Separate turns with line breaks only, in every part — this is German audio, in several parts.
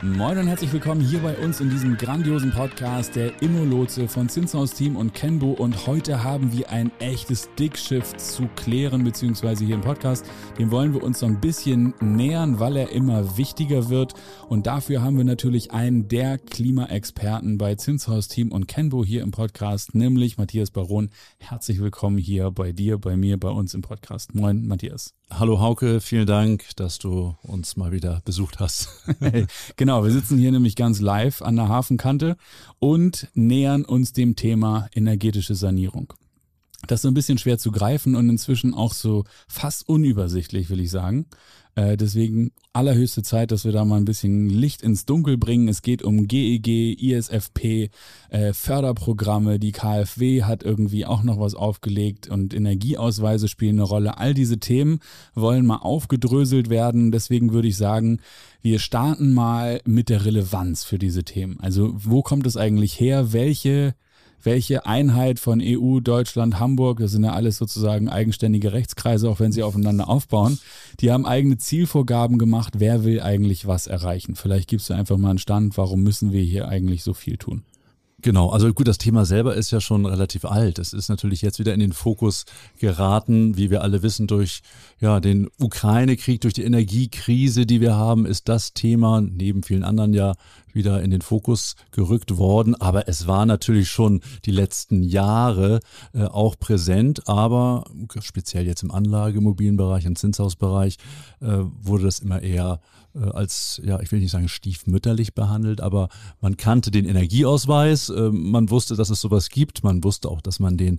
Moin und herzlich willkommen hier bei uns in diesem grandiosen Podcast der Immolotse von Zinshaus Team und Kenbo und heute haben wir ein echtes Dickschiff zu klären beziehungsweise hier im Podcast. Dem wollen wir uns so ein bisschen nähern, weil er immer wichtiger wird und dafür haben wir natürlich einen der Klimaexperten bei Zinshaus Team und Kenbo hier im Podcast, nämlich Matthias Baron. Herzlich willkommen hier bei dir, bei mir, bei uns im Podcast. Moin Matthias.
Hallo Hauke, vielen Dank, dass du uns mal wieder besucht hast.
genau, wir sitzen hier nämlich ganz live an der Hafenkante und nähern uns dem Thema energetische Sanierung. Das ist so ein bisschen schwer zu greifen und inzwischen auch so fast unübersichtlich, will ich sagen. Äh, deswegen allerhöchste Zeit, dass wir da mal ein bisschen Licht ins Dunkel bringen. Es geht um GEG, ISFP, äh, Förderprogramme. Die KfW hat irgendwie auch noch was aufgelegt und Energieausweise spielen eine Rolle. All diese Themen wollen mal aufgedröselt werden. Deswegen würde ich sagen, wir starten mal mit der Relevanz für diese Themen. Also wo kommt es eigentlich her? Welche welche Einheit von EU, Deutschland, Hamburg, das sind ja alles sozusagen eigenständige Rechtskreise, auch wenn sie aufeinander aufbauen, die haben eigene Zielvorgaben gemacht, wer will eigentlich was erreichen. Vielleicht gibst du einfach mal einen Stand, warum müssen wir hier eigentlich so viel tun?
Genau, also gut, das Thema selber ist ja schon relativ alt. Es ist natürlich jetzt wieder in den Fokus geraten, wie wir alle wissen, durch ja, den Ukraine-Krieg, durch die Energiekrise, die wir haben, ist das Thema neben vielen anderen ja wieder in den Fokus gerückt worden. Aber es war natürlich schon die letzten Jahre äh, auch präsent, aber speziell jetzt im Anlagemobilienbereich, im Zinshausbereich äh, wurde das immer eher als, ja, ich will nicht sagen stiefmütterlich behandelt, aber man kannte den Energieausweis, äh, man wusste, dass es sowas gibt, man wusste auch, dass man den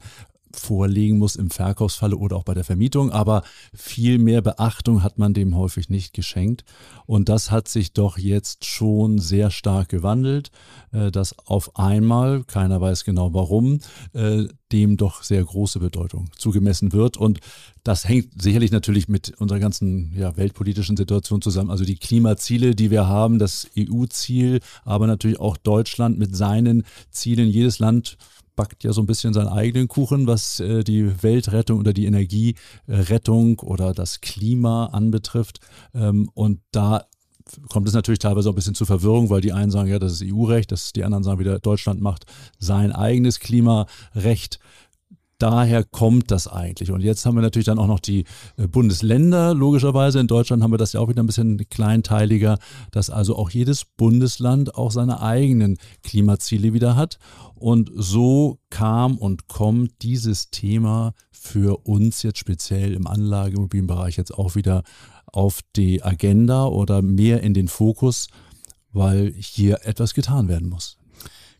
vorlegen muss im Verkaufsfalle oder auch bei der Vermietung, aber viel mehr Beachtung hat man dem häufig nicht geschenkt. Und das hat sich doch jetzt schon sehr stark gewandelt, äh, dass auf einmal, keiner weiß genau warum, äh, dem doch sehr große Bedeutung zugemessen wird. Und das hängt sicherlich natürlich mit unserer ganzen ja, weltpolitischen Situation zusammen. Also die Klimaziele, die wir haben, das EU-Ziel, aber natürlich auch Deutschland mit seinen Zielen. Jedes Land backt ja so ein bisschen seinen eigenen Kuchen, was äh, die Weltrettung oder die Energierettung oder das Klima anbetrifft. Ähm, und da kommt es natürlich teilweise auch ein bisschen zu Verwirrung, weil die einen sagen, ja, das ist EU-Recht, die anderen sagen wieder, Deutschland macht sein eigenes Klimarecht daher kommt das eigentlich. Und jetzt haben wir natürlich dann auch noch die äh, Bundesländer, logischerweise. In Deutschland haben wir das ja auch wieder ein bisschen kleinteiliger, dass also auch jedes Bundesland auch seine eigenen Klimaziele wieder hat. Und so kam und kommt dieses Thema für uns jetzt speziell im Anlageimmobilienbereich jetzt auch wieder auf die Agenda oder mehr in den Fokus, weil hier etwas getan werden muss.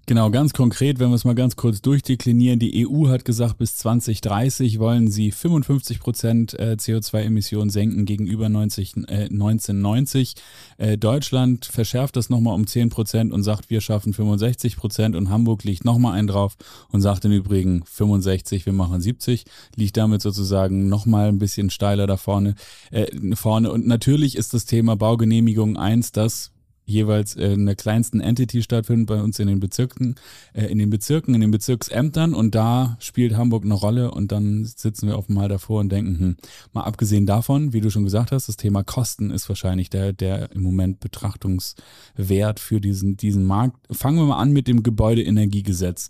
Genau, ganz konkret, wenn wir es mal ganz kurz durchdeklinieren. Die EU hat gesagt, bis 2030 wollen sie 55 Prozent äh, CO2-Emissionen senken gegenüber 90, äh, 1990. Äh, Deutschland verschärft das nochmal um 10 Prozent und sagt, wir schaffen 65 Prozent und Hamburg liegt nochmal einen drauf und sagt im Übrigen 65, wir machen 70. Liegt damit sozusagen nochmal ein bisschen steiler da vorne, äh, vorne. Und natürlich ist das Thema Baugenehmigung eins, das jeweils in der kleinsten Entity stattfindet, bei uns in den Bezirken, äh, in den Bezirken, in den Bezirksämtern und da spielt Hamburg eine Rolle und dann sitzen wir offenbar davor und denken, hm, mal abgesehen davon, wie du schon gesagt hast, das Thema Kosten ist wahrscheinlich der, der im Moment Betrachtungswert für diesen, diesen Markt. Fangen wir mal an mit dem Gebäudeenergiegesetz,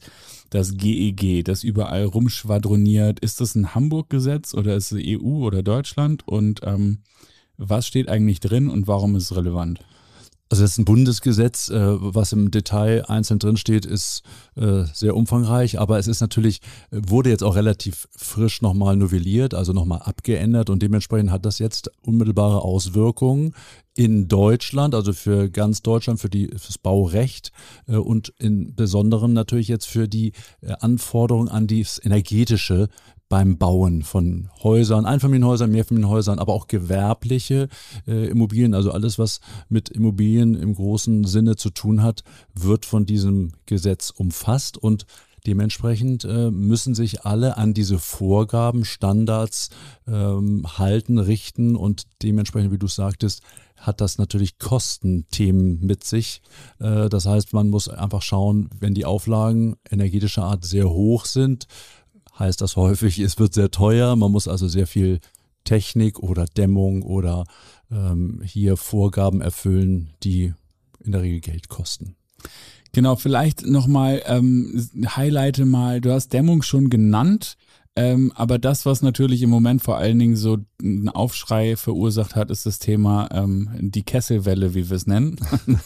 das GEG, das überall rumschwadroniert. Ist das ein Hamburg-Gesetz oder ist es EU oder Deutschland und ähm, was steht eigentlich drin und warum ist es relevant?
Also das ist ein Bundesgesetz, äh, was im Detail einzeln drinsteht, ist äh, sehr umfangreich, aber es ist natürlich, wurde jetzt auch relativ frisch nochmal novelliert, also nochmal abgeändert. Und dementsprechend hat das jetzt unmittelbare Auswirkungen in Deutschland, also für ganz Deutschland, für die fürs Baurecht äh, und in besonderen natürlich jetzt für die Anforderungen an das energetische beim Bauen von Häusern, Einfamilienhäusern, Mehrfamilienhäusern, aber auch gewerbliche äh, Immobilien, also alles, was mit Immobilien im großen Sinne zu tun hat, wird von diesem Gesetz umfasst und Dementsprechend äh, müssen sich alle an diese Vorgaben, Standards ähm, halten, richten und dementsprechend, wie du sagtest, hat das natürlich Kostenthemen mit sich. Äh, das heißt, man muss einfach schauen, wenn die Auflagen energetischer Art sehr hoch sind, heißt das häufig, es wird sehr teuer, man muss also sehr viel Technik oder Dämmung oder ähm, hier Vorgaben erfüllen, die in der Regel Geld kosten.
Genau, vielleicht nochmal, ähm, highlighte mal, du hast Dämmung schon genannt. Ähm, aber das, was natürlich im Moment vor allen Dingen so einen Aufschrei verursacht hat, ist das Thema ähm, die Kesselwelle, wie wir es nennen.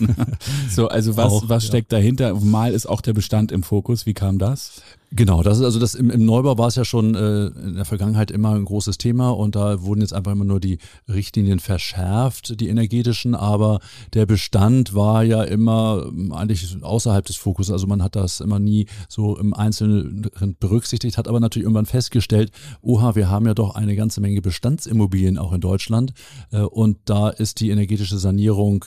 so, also was, auch, was steckt ja. dahinter? Mal ist auch der Bestand im Fokus. Wie kam das?
Genau, das ist also das im, im Neubau war es ja schon äh, in der Vergangenheit immer ein großes Thema und da wurden jetzt einfach immer nur die Richtlinien verschärft, die energetischen, aber der Bestand war ja immer ähm, eigentlich außerhalb des Fokus. Also man hat das immer nie so im Einzelnen berücksichtigt, hat aber natürlich irgendwann festgestellt, oha, wir haben ja doch eine ganze Menge Bestandsimmobilien auch in Deutschland äh, und da ist die energetische Sanierung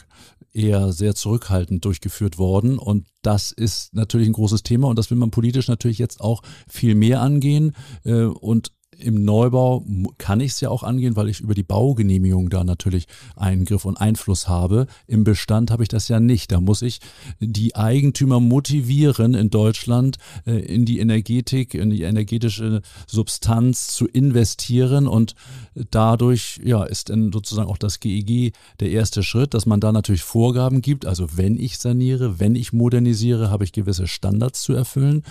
eher sehr zurückhaltend durchgeführt worden. Und das ist natürlich ein großes Thema und das will man politisch natürlich jetzt auch viel mehr angehen. Äh, und im Neubau kann ich es ja auch angehen, weil ich über die Baugenehmigung da natürlich Eingriff und Einfluss habe. Im Bestand habe ich das ja nicht. Da muss ich die Eigentümer motivieren, in Deutschland äh, in die Energetik, in die energetische Substanz zu investieren. Und dadurch ja, ist dann sozusagen auch das GEG e der erste Schritt, dass man da natürlich Vorgaben gibt. Also wenn ich saniere, wenn ich modernisiere, habe ich gewisse Standards zu erfüllen.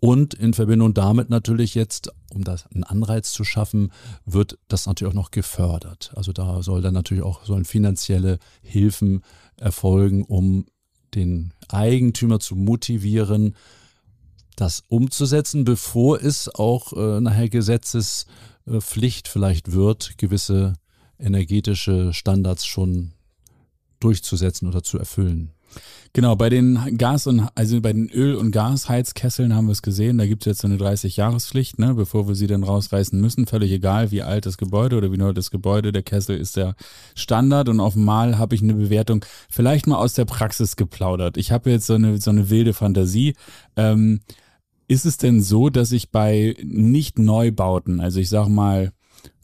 Und in Verbindung damit natürlich jetzt, um das einen Anreiz zu schaffen, wird das natürlich auch noch gefördert. Also da soll dann natürlich auch sollen finanzielle Hilfen erfolgen, um den Eigentümer zu motivieren, das umzusetzen, bevor es auch äh, nachher Gesetzespflicht vielleicht wird, gewisse energetische Standards schon durchzusetzen oder zu erfüllen.
Genau, bei den Gas- und also bei den Öl- und Gasheizkesseln haben wir es gesehen, da gibt es jetzt so eine 30-Jahrespflicht, ne, bevor wir sie dann rausreißen müssen. Völlig egal, wie alt das Gebäude oder wie neu das Gebäude, der Kessel ist der Standard und auf Mal habe ich eine Bewertung vielleicht mal aus der Praxis geplaudert. Ich habe jetzt so eine, so eine wilde Fantasie. Ähm, ist es denn so, dass ich bei Nicht-Neubauten, also ich sag mal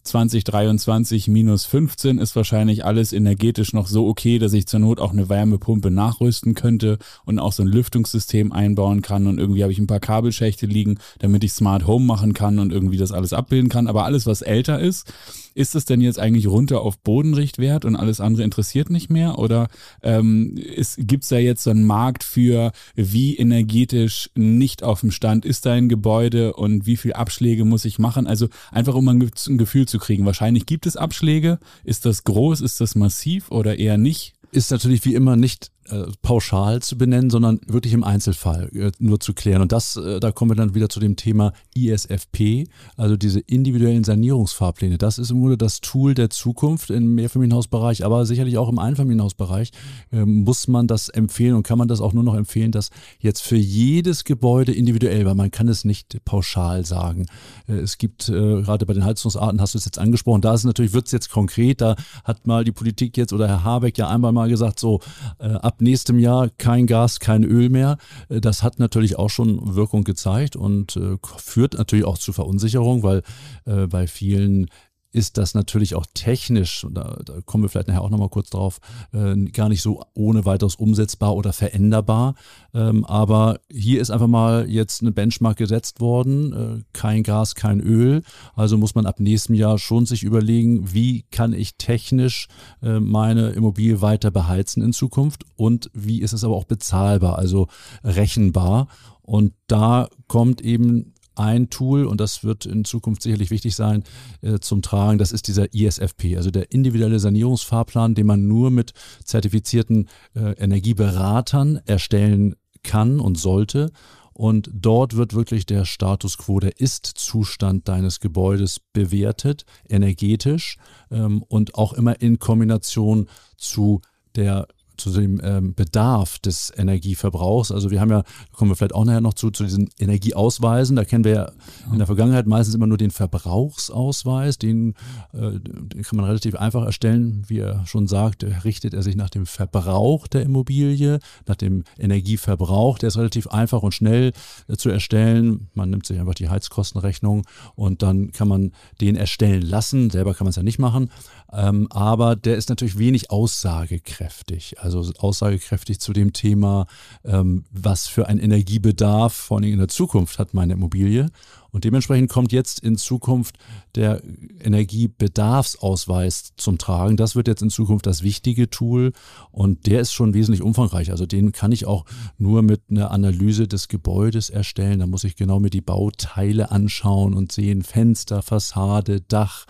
2023 minus 15 ist wahrscheinlich alles energetisch noch so okay, dass ich zur Not auch eine Wärmepumpe nachrüsten könnte und auch so ein Lüftungssystem einbauen kann und irgendwie habe ich ein paar Kabelschächte liegen, damit ich Smart Home machen kann und irgendwie das alles abbilden kann. Aber alles, was älter ist, ist es denn jetzt eigentlich runter auf Bodenrichtwert und alles andere interessiert nicht mehr? Oder ähm, gibt es da jetzt so einen Markt für, wie energetisch nicht auf dem Stand ist dein Gebäude und wie viel Abschläge muss ich machen? Also einfach um ein, Gefühl zu kriegen. Wahrscheinlich gibt es Abschläge. Ist das groß? Ist das massiv oder eher nicht?
Ist natürlich wie immer nicht äh, pauschal zu benennen, sondern wirklich im Einzelfall äh, nur zu klären. Und das, äh, da kommen wir dann wieder zu dem Thema ISFP, also diese individuellen Sanierungsfahrpläne. Das ist im Grunde das Tool der Zukunft im Mehrfamilienhausbereich, aber sicherlich auch im Einfamilienhausbereich ähm, muss man das empfehlen und kann man das auch nur noch empfehlen, dass jetzt für jedes Gebäude individuell, weil man kann es nicht pauschal sagen. Es gibt gerade bei den Heizungsarten, hast du es jetzt angesprochen, da ist natürlich, wird es jetzt konkret, da hat mal die Politik jetzt oder Herr Habeck ja einmal mal gesagt, so ab ab nächstem Jahr kein Gas, kein Öl mehr. Äh, das hat natürlich auch schon Wirkung gezeigt und äh, führt natürlich auch zu Verunsicherung, weil äh, bei vielen ist das natürlich auch technisch, da, da kommen wir vielleicht nachher auch nochmal kurz drauf, äh, gar nicht so ohne weiteres umsetzbar oder veränderbar. Ähm, aber hier ist einfach mal jetzt eine Benchmark gesetzt worden, äh, kein Gas, kein Öl. Also muss man ab nächstem Jahr schon sich überlegen, wie kann ich technisch äh, meine Immobilie weiter beheizen in Zukunft und wie ist es aber auch bezahlbar, also rechenbar. Und da kommt eben ein Tool, und das wird in Zukunft sicherlich wichtig sein, äh, zum Tragen, das ist dieser ISFP, also der individuelle Sanierungsfahrplan, den man nur mit zertifizierten äh, Energieberatern erstellen kann und sollte. Und dort wird wirklich der Status quo, der Ist-Zustand deines Gebäudes bewertet, energetisch ähm, und auch immer in Kombination zu der zu dem ähm, Bedarf des Energieverbrauchs. Also wir haben ja, kommen wir vielleicht auch nachher noch zu, zu diesen Energieausweisen. Da kennen wir ja in der Vergangenheit meistens immer nur den Verbrauchsausweis. Den, äh, den kann man relativ einfach erstellen. Wie er schon sagt, richtet er sich nach dem Verbrauch der Immobilie, nach dem Energieverbrauch. Der ist relativ einfach und schnell äh, zu erstellen. Man nimmt sich einfach die Heizkostenrechnung und dann kann man den erstellen lassen. Selber kann man es ja nicht machen. Ähm, aber der ist natürlich wenig aussagekräftig. Also aussagekräftig zu dem Thema, ähm, was für ein Energiebedarf vor allem in der Zukunft hat meine Immobilie. Und dementsprechend kommt jetzt in Zukunft der Energiebedarfsausweis zum Tragen. Das wird jetzt in Zukunft das wichtige Tool und der ist schon wesentlich umfangreich. Also den kann ich auch nur mit einer Analyse des Gebäudes erstellen. Da muss ich genau mir die Bauteile anschauen und sehen Fenster, Fassade, Dach,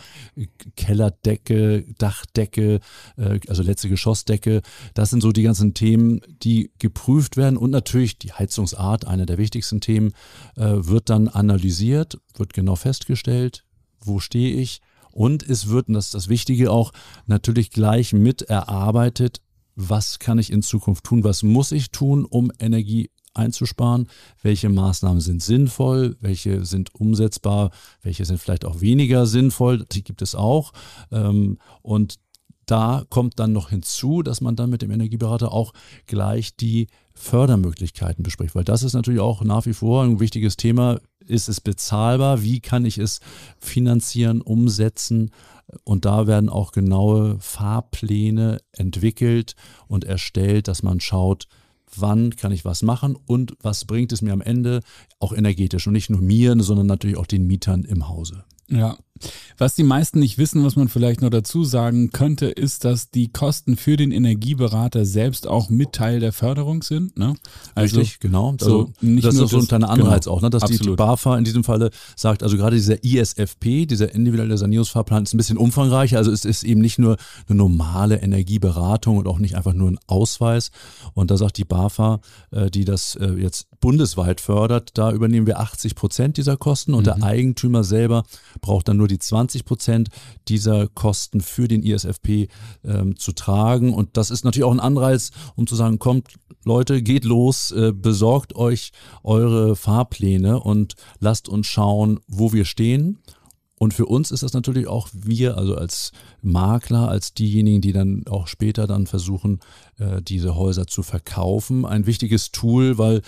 Kellerdecke, Dachdecke, äh, also letzte Geschossdecke. Das sind so die ganzen Themen, die geprüft werden und natürlich die Heizungsart, einer der wichtigsten Themen, äh, wird dann analysiert, wird genau festgestellt, wo stehe ich und es wird, und das ist das Wichtige auch, natürlich gleich mit erarbeitet, was kann ich in Zukunft tun, was muss ich tun, um Energie einzusparen, welche Maßnahmen sind sinnvoll, welche sind umsetzbar, welche sind vielleicht auch weniger sinnvoll, die gibt es auch. Ähm, und da kommt dann noch hinzu, dass man dann mit dem Energieberater auch gleich die Fördermöglichkeiten bespricht, weil das ist natürlich auch nach wie vor ein wichtiges Thema. Ist es bezahlbar? Wie kann ich es finanzieren, umsetzen? Und da werden auch genaue Fahrpläne entwickelt und erstellt, dass man schaut, wann kann ich was machen und was bringt es mir am Ende auch energetisch und nicht nur mir, sondern natürlich auch den Mietern im Hause.
Ja, was die meisten nicht wissen, was man vielleicht noch dazu sagen könnte, ist, dass die Kosten für den Energieberater selbst auch mit Teil der Förderung sind. Ne?
Also, Richtig, genau. Also nicht das ist so ein kleiner Anreiz genau, auch, ne? dass die, die BAFA in diesem Falle sagt, also gerade dieser ISFP, dieser individuelle Sanierungsfahrplan, ist ein bisschen umfangreicher. Also es ist eben nicht nur eine normale Energieberatung und auch nicht einfach nur ein Ausweis. Und da sagt die BAFA, äh, die das äh, jetzt bundesweit fördert, da übernehmen wir 80 Prozent dieser Kosten und mhm. der Eigentümer selber braucht dann nur die 20 Prozent dieser Kosten für den ISFP ähm, zu tragen. Und das ist natürlich auch ein Anreiz, um zu sagen, kommt Leute, geht los, äh, besorgt euch eure Fahrpläne und lasst uns schauen, wo wir stehen. Und für uns ist das natürlich auch wir, also als Makler, als diejenigen, die dann auch später dann versuchen, äh, diese Häuser zu verkaufen, ein wichtiges Tool, weil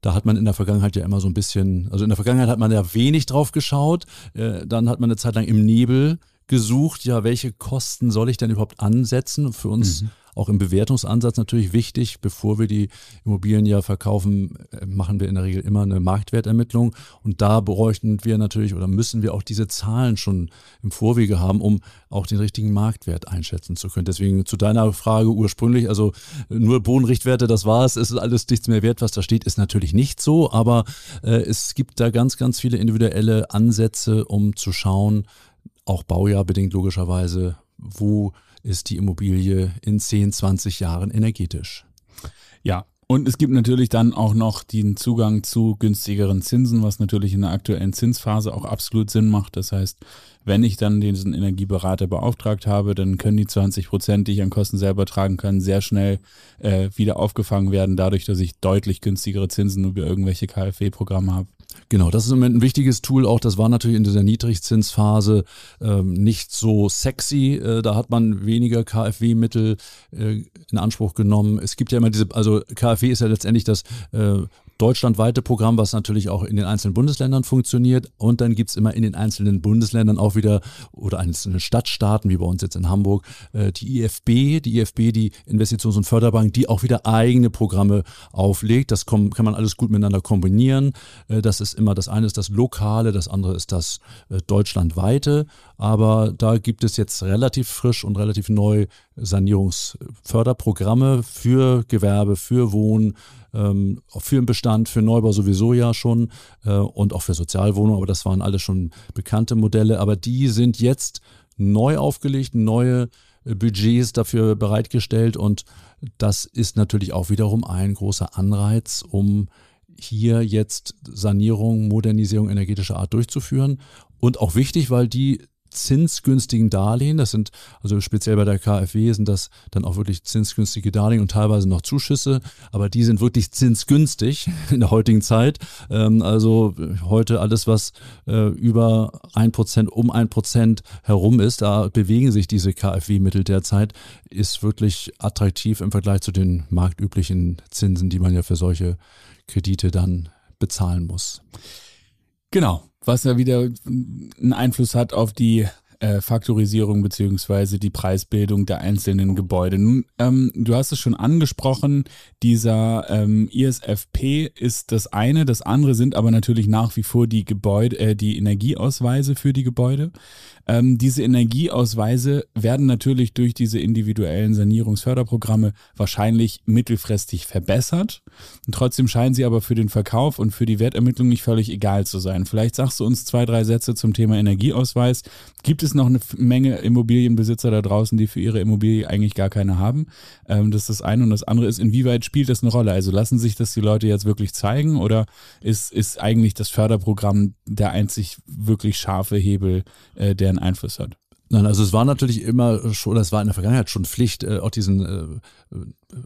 da hat man in der Vergangenheit ja immer so ein bisschen, also in der Vergangenheit hat man ja wenig drauf geschaut. Äh, dann hat man eine Zeit lang im Nebel gesucht, ja, welche Kosten soll ich denn überhaupt ansetzen? Für uns mhm auch im Bewertungsansatz natürlich wichtig. Bevor wir die Immobilien ja verkaufen, äh, machen wir in der Regel immer eine Marktwertermittlung. Und da bräuchten wir natürlich oder müssen wir auch diese Zahlen schon im Vorwege haben, um auch den richtigen Marktwert einschätzen zu können. Deswegen zu deiner Frage ursprünglich, also nur Bodenrichtwerte, das war's, es ist alles nichts mehr wert, was da steht, ist natürlich nicht so, aber äh, es gibt da ganz, ganz viele individuelle Ansätze, um zu schauen, auch baujahrbedingt logischerweise, wo ist die Immobilie in 10, 20 Jahren energetisch.
Ja, und es gibt natürlich dann auch noch den Zugang zu günstigeren Zinsen, was natürlich in der aktuellen Zinsphase auch absolut Sinn macht. Das heißt, wenn ich dann diesen Energieberater beauftragt habe, dann können die 20 Prozent, die ich an Kosten selber tragen kann, sehr schnell äh, wieder aufgefangen werden, dadurch, dass ich deutlich günstigere Zinsen über irgendwelche KfW-Programme habe.
Genau, das ist im Moment ein wichtiges Tool. Auch das war natürlich in dieser Niedrigzinsphase ähm, nicht so sexy. Äh, da hat man weniger KfW-Mittel äh, in Anspruch genommen. Es gibt ja immer diese, also KfW ist ja letztendlich das äh, deutschlandweite Programm, was natürlich auch in den einzelnen Bundesländern funktioniert. Und dann gibt es immer in den einzelnen Bundesländern auch wieder oder einzelnen Stadtstaaten, wie bei uns jetzt in Hamburg, äh, die IFB, die IFB, die Investitions- und Förderbank, die auch wieder eigene Programme auflegt. Das kann man alles gut miteinander kombinieren. Äh, das ist immer, das eine ist das Lokale, das andere ist das äh, deutschlandweite. Aber da gibt es jetzt relativ frisch und relativ neu Sanierungsförderprogramme für Gewerbe, für Wohnen, ähm, für den Bestand, für Neubau sowieso ja schon äh, und auch für Sozialwohnungen, aber das waren alles schon bekannte Modelle. Aber die sind jetzt neu aufgelegt, neue äh, Budgets dafür bereitgestellt und das ist natürlich auch wiederum ein großer Anreiz, um hier jetzt Sanierung, Modernisierung energetischer Art durchzuführen. Und auch wichtig, weil die zinsgünstigen Darlehen, das sind also speziell bei der KfW sind das dann auch wirklich zinsgünstige Darlehen und teilweise noch Zuschüsse, aber die sind wirklich zinsgünstig in der heutigen Zeit. Ähm, also heute alles, was äh, über ein Prozent, um ein Prozent herum ist, da bewegen sich diese KfW-Mittel derzeit, ist wirklich attraktiv im Vergleich zu den marktüblichen Zinsen, die man ja für solche Kredite dann bezahlen muss.
Genau was ja wieder einen Einfluss hat auf die äh, Faktorisierung beziehungsweise die Preisbildung der einzelnen Gebäude. Nun, ähm, du hast es schon angesprochen, dieser ähm, ISFP ist das eine, das andere sind aber natürlich nach wie vor die Gebäude, äh, die Energieausweise für die Gebäude. Ähm, diese Energieausweise werden natürlich durch diese individuellen Sanierungsförderprogramme wahrscheinlich mittelfristig verbessert. Und trotzdem scheinen sie aber für den Verkauf und für die Wertermittlung nicht völlig egal zu sein. Vielleicht sagst du uns zwei, drei Sätze zum Thema Energieausweis. Gibt es noch eine Menge Immobilienbesitzer da draußen, die für ihre Immobilie eigentlich gar keine haben? Ähm, das ist das eine. Und das andere ist, inwieweit spielt das eine Rolle? Also lassen sich das die Leute jetzt wirklich zeigen oder ist, ist eigentlich das Förderprogramm der einzig wirklich scharfe Hebel, äh, der einen Einfluss hat?
Nein, also es war natürlich immer schon, es war in der Vergangenheit schon Pflicht, äh, auch diesen äh,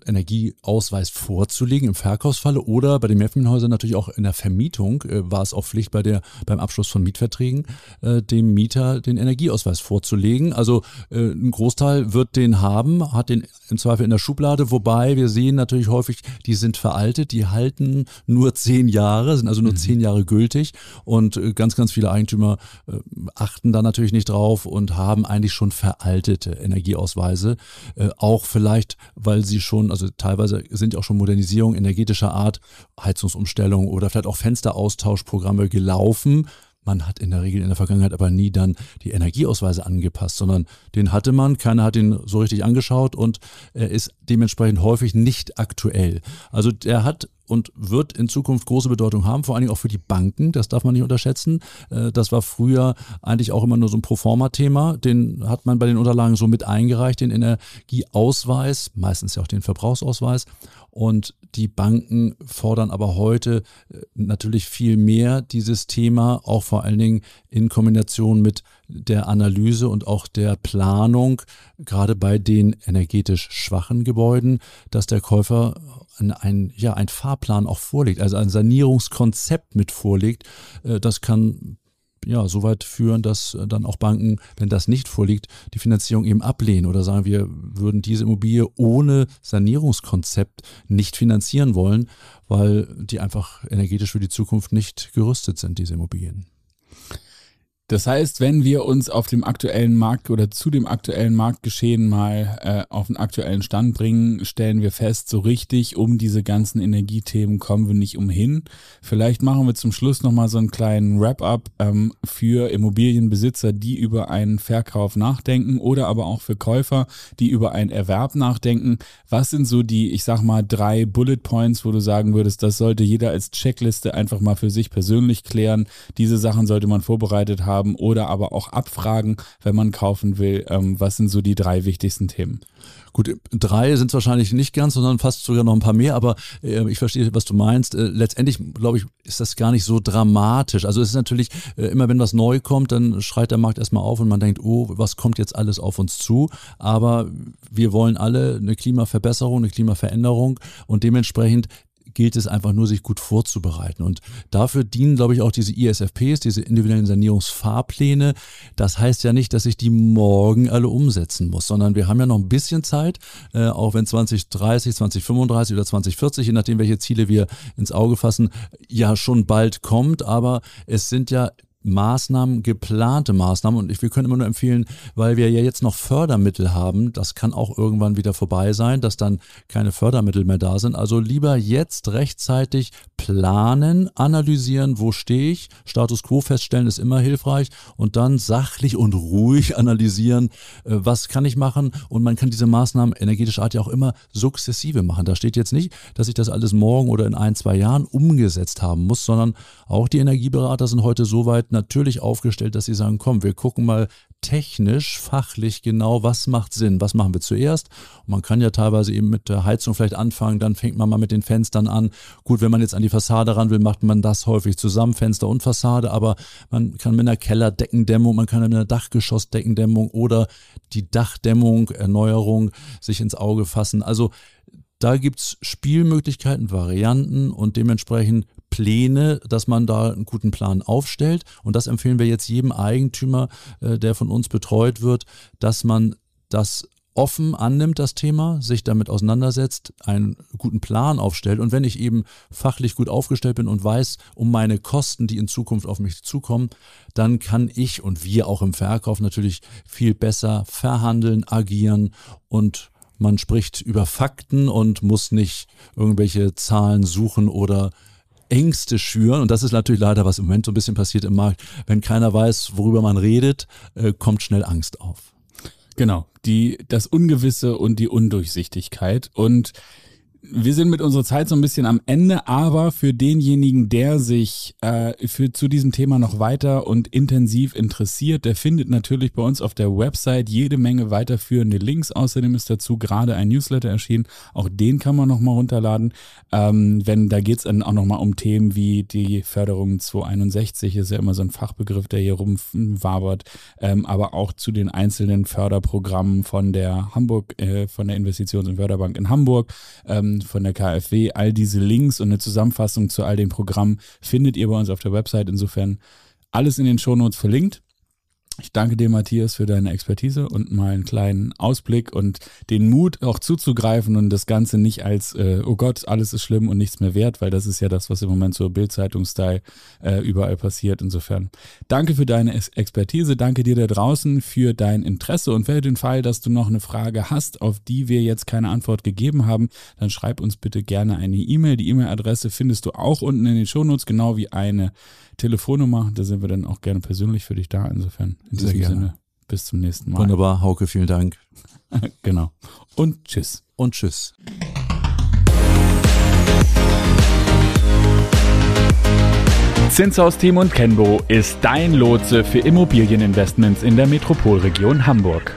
Energieausweis vorzulegen im Verkaufsfalle oder bei den Mehrfamilienhäusern natürlich auch in der Vermietung äh, war es auch Pflicht bei der beim Abschluss von Mietverträgen äh, dem Mieter den Energieausweis vorzulegen. Also äh, ein Großteil wird den haben, hat den im Zweifel in der Schublade, wobei wir sehen natürlich häufig, die sind veraltet, die halten nur zehn Jahre, sind also nur mhm. zehn Jahre gültig und äh, ganz, ganz viele Eigentümer äh, achten da natürlich nicht drauf und haben eigentlich schon veraltete Energieausweise, äh, auch vielleicht, weil sie schon schon, also teilweise sind ja auch schon Modernisierungen energetischer Art, Heizungsumstellung oder vielleicht auch Fensteraustauschprogramme gelaufen. Man hat in der Regel in der Vergangenheit aber nie dann die Energieausweise angepasst, sondern den hatte man, keiner hat ihn so richtig angeschaut und er ist dementsprechend häufig nicht aktuell. Also der hat und wird in Zukunft große Bedeutung haben, vor allen Dingen auch für die Banken. Das darf man nicht unterschätzen. Äh, das war früher eigentlich auch immer nur so ein Proforma-Thema. Den hat man bei den Unterlagen so mit eingereicht, den Energieausweis, meistens ja auch den Verbrauchsausweis. Und die Banken fordern aber heute äh, natürlich viel mehr dieses Thema, auch vor allen Dingen in Kombination mit der Analyse und auch der Planung, gerade bei den energetisch schwachen Gebäuden, dass der Käufer ein, ja, ein Fahrplan auch vorlegt, also ein Sanierungskonzept mit vorlegt. Äh, das kann ja, so weit führen, dass dann auch Banken, wenn das nicht vorliegt, die Finanzierung eben ablehnen oder sagen, wir würden diese Immobilie ohne Sanierungskonzept nicht finanzieren wollen, weil die einfach energetisch für die Zukunft nicht gerüstet sind, diese Immobilien.
Das heißt, wenn wir uns auf dem aktuellen Markt oder zu dem aktuellen Marktgeschehen mal äh, auf den aktuellen Stand bringen, stellen wir fest, so richtig um diese ganzen Energiethemen kommen wir nicht umhin. Vielleicht machen wir zum Schluss nochmal so einen kleinen Wrap-up ähm, für Immobilienbesitzer, die über einen Verkauf nachdenken oder aber auch für Käufer, die über einen Erwerb nachdenken. Was sind so die, ich sag mal, drei Bullet Points, wo du sagen würdest, das sollte jeder als Checkliste einfach mal für sich persönlich klären. Diese Sachen sollte man vorbereitet haben haben oder aber auch abfragen, wenn man kaufen will. Ähm, was sind so die drei wichtigsten Themen?
Gut, drei sind es wahrscheinlich nicht ganz, sondern fast sogar noch ein paar mehr, aber äh, ich verstehe, was du meinst. Äh, letztendlich, glaube ich, ist das gar nicht so dramatisch. Also es ist natürlich, äh, immer wenn was neu kommt, dann schreit der Markt erstmal auf und man denkt, oh, was kommt jetzt alles auf uns zu? Aber wir wollen alle eine Klimaverbesserung, eine Klimaveränderung und dementsprechend gilt es einfach nur, sich gut vorzubereiten. Und dafür dienen, glaube ich, auch diese ISFPs, diese individuellen Sanierungsfahrpläne. Das heißt ja nicht, dass ich die morgen alle umsetzen muss, sondern wir haben ja noch ein bisschen Zeit, äh, auch wenn 2030, 2035 oder 2040, je nachdem, welche Ziele wir ins Auge fassen, ja schon bald kommt. Aber es sind ja Maßnahmen, geplante Maßnahmen. Und ich, wir können immer nur empfehlen, weil wir ja jetzt noch Fördermittel haben, das kann auch irgendwann wieder vorbei sein, dass dann keine Fördermittel mehr da sind. Also lieber jetzt rechtzeitig planen, analysieren, wo stehe ich, Status quo feststellen ist immer hilfreich und dann sachlich und ruhig analysieren, äh, was kann ich machen. Und man kann diese Maßnahmen energetischer Art ja auch immer sukzessive machen. Da steht jetzt nicht, dass ich das alles morgen oder in ein, zwei Jahren umgesetzt haben muss, sondern auch die Energieberater sind heute so weit, natürlich aufgestellt, dass sie sagen, komm, wir gucken mal technisch, fachlich genau, was macht Sinn, was machen wir zuerst. Und man kann ja teilweise eben mit der Heizung vielleicht anfangen, dann fängt man mal mit den Fenstern an. Gut, wenn man jetzt an die Fassade ran will, macht man das häufig zusammen, Fenster und Fassade, aber man kann mit einer Kellerdeckendämmung, man kann mit einer Dachgeschossdeckendämmung oder die Dachdämmung, Erneuerung sich ins Auge fassen. Also da gibt's Spielmöglichkeiten, Varianten und dementsprechend Pläne, dass man da einen guten Plan aufstellt. Und das empfehlen wir jetzt jedem Eigentümer, äh, der von uns betreut wird, dass man das offen annimmt das Thema, sich damit auseinandersetzt, einen guten Plan aufstellt und wenn ich eben fachlich gut aufgestellt bin und weiß um meine Kosten, die in Zukunft auf mich zukommen, dann kann ich und wir auch im Verkauf natürlich viel besser verhandeln, agieren und man spricht über Fakten und muss nicht irgendwelche Zahlen suchen oder Ängste schüren. Und das ist natürlich leider, was im Moment so ein bisschen passiert im Markt. Wenn keiner weiß, worüber man redet, äh, kommt schnell Angst auf.
Genau, die, das Ungewisse und die Undurchsichtigkeit. Und wir sind mit unserer Zeit so ein bisschen am Ende, aber für denjenigen, der sich äh, für, zu diesem Thema noch weiter und intensiv interessiert, der findet natürlich bei uns auf der Website jede Menge weiterführende Links. Außerdem ist dazu gerade ein Newsletter erschienen. Auch den kann man nochmal runterladen. Ähm, wenn da geht es dann auch nochmal um Themen wie die Förderung 261, ist ja immer so ein Fachbegriff, der hier rumwabert, ähm, aber auch zu den einzelnen Förderprogrammen von der Hamburg, äh, von der Investitions- und Förderbank in Hamburg. Von der KfW. All diese Links und eine Zusammenfassung zu all den Programmen findet ihr bei uns auf der Website. Insofern alles in den Shownotes verlinkt. Ich danke dir, Matthias, für deine Expertise und mal einen kleinen Ausblick und den Mut auch zuzugreifen und das Ganze nicht als, äh, oh Gott, alles ist schlimm und nichts mehr wert, weil das ist ja das, was im Moment so Bildzeitung-Style äh, überall passiert. Insofern danke für deine Expertise, danke dir da draußen für dein Interesse und für den Fall, dass du noch eine Frage hast, auf die wir jetzt keine Antwort gegeben haben, dann schreib uns bitte gerne eine E-Mail. Die E-Mail-Adresse findest du auch unten in den Shownotes, genau wie eine Telefonnummer. Da sind wir dann auch gerne persönlich für dich da. Insofern, in
Sehr
diesem
gerne.
Sinne, bis zum nächsten Mal.
Wunderbar, Hauke, vielen Dank.
genau. Und tschüss.
Und tschüss.
Zinshaus Team und Kenbo ist dein Lotse für Immobilieninvestments in der Metropolregion Hamburg.